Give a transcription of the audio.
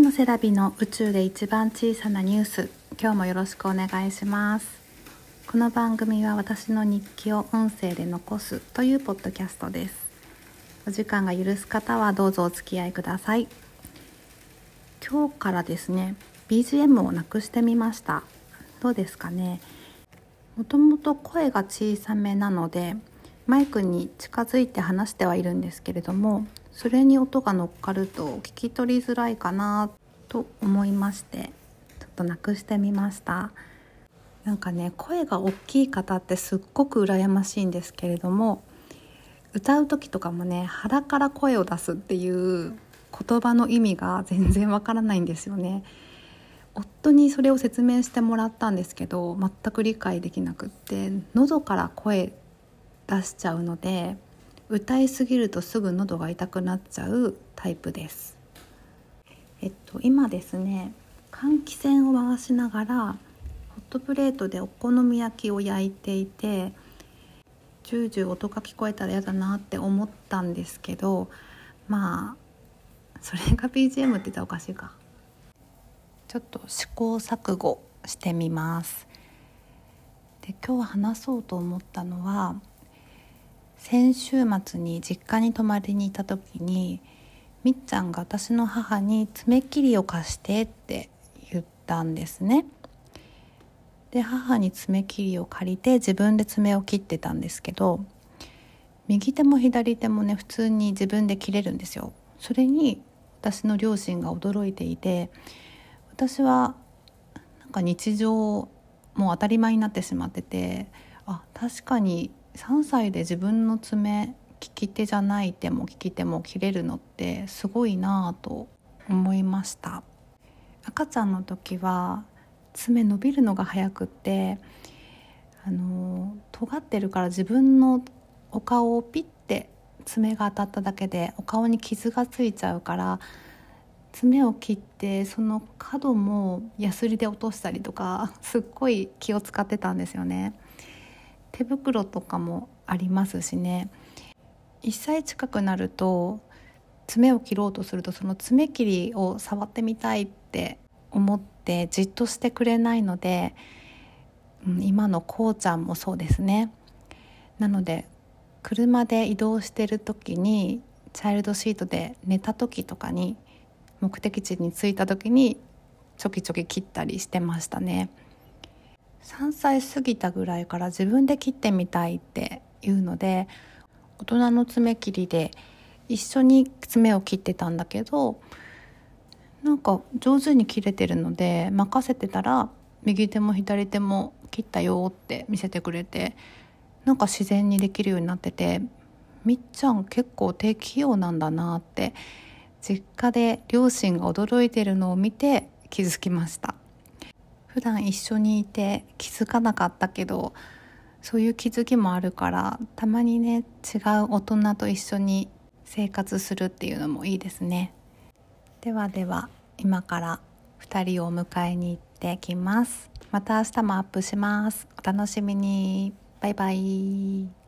のセラビの宇宙で一番小さなニュース今日もよろしくお願いします。この番組は私の日記を音声で残すというポッドキャストです。お時間が許す方はどうぞお付き合いください。今日からですね BGM をなくしてみました。どうですかね。もともと声が小さめなのでマイクに近づいて話してはいるんですけれどもそれに音が乗っかると聞き取りづらいかなと思いましてちょっとなくしてみました。なんかね声が大きい方ってすっごく羨ましいんですけれども歌う時とかもね腹から声を出すっていう言葉の意味が全然わからないんですよね。夫にそれを説明してもらったんですけど全く理解できなくって喉から声出しちゃうので歌いすぎるとすぐ喉が痛くなっちゃうタイプです。えっと今ですね換気扇を回しながらホットプレートでお好み焼きを焼いていてジュージュー音が聞こえたら嫌だなって思ったんですけどまあそれが BGM って言ったらおかしいか。ちょっと試行錯誤してみます。で今日話そうと思ったのは先週末に実家に泊まりに行った時にみっちゃんが私の母に爪切りを貸してって言ったんですね。で母に爪切りを借りて自分で爪を切ってたんですけど右手も左手もね普通に自分で切れるんですよ。それに私の両親が驚いていて私はなんか日常もう当たり前になってしまっててあ確かに3歳で自分の爪利き手じゃない手も利き手も切れるのってすごいなぁと思いました赤ちゃんの時は爪伸びるのが早くってあの尖ってるから自分のお顔をピッて爪が当たっただけでお顔に傷がついちゃうから爪を切ってその角もヤスリで落としたりとかすっごい気を使ってたんですよね。手袋とかもありますしね1歳近くなると爪を切ろうとするとその爪切りを触ってみたいって思ってじっとしてくれないので、うん、今のこうちゃんもそうですねなので車で移動してる時にチャイルドシートで寝た時とかに目的地に着いた時にちょきちょき切ったりしてましたね。3歳過ぎたぐらいから自分で切ってみたいっていうので大人の爪切りで一緒に爪を切ってたんだけどなんか上手に切れてるので任せてたら右手も左手も切ったよって見せてくれてなんか自然にできるようになっててみっちゃん結構手器用なんだなって実家で両親が驚いてるのを見て気づきました。普段一緒にいて気づかなかったけどそういう気づきもあるからたまにね違う大人と一緒に生活するっていうのもいいですね。ではでは今から2人をお迎えに行ってきます。また明日もアップします。お楽しみに。バイバイ。